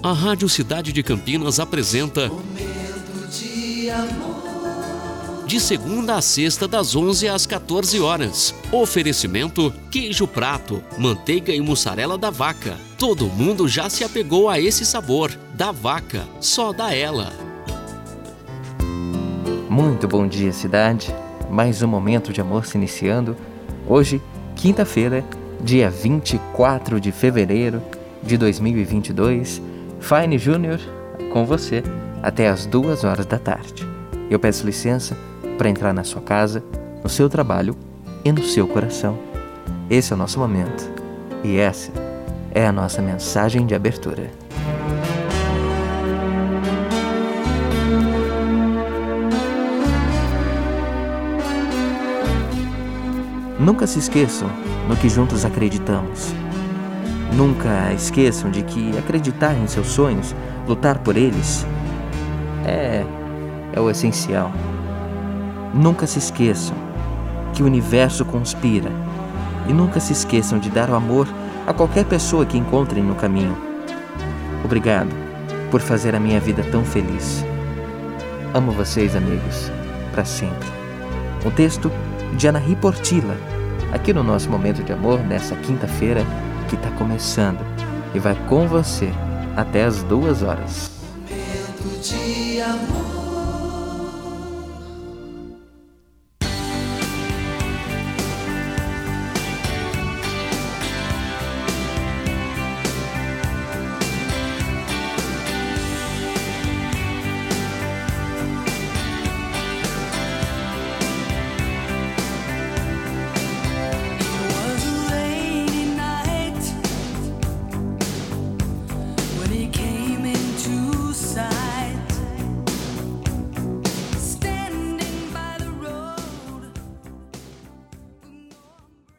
A Rádio Cidade de Campinas apresenta Momento de amor. de segunda a sexta das 11 às 14 horas. Oferecimento: queijo prato, manteiga e mussarela da vaca. Todo mundo já se apegou a esse sabor. Da vaca, só da ela. Muito bom dia, cidade. Mais um momento de amor se iniciando. Hoje, quinta-feira, dia 24 de fevereiro de 2022. Fine Júnior com você até as duas horas da tarde. Eu peço licença para entrar na sua casa, no seu trabalho e no seu coração. Esse é o nosso momento e essa é a nossa mensagem de abertura. Nunca se esqueçam no que juntos acreditamos. Nunca esqueçam de que acreditar em seus sonhos, lutar por eles, é, é o essencial. Nunca se esqueçam que o universo conspira e nunca se esqueçam de dar o amor a qualquer pessoa que encontrem no caminho. Obrigado por fazer a minha vida tão feliz. Amo vocês, amigos, para sempre. Um texto de Anahi Portila, aqui no nosso momento de amor, nessa quinta-feira que está começando e vai com você até as duas horas.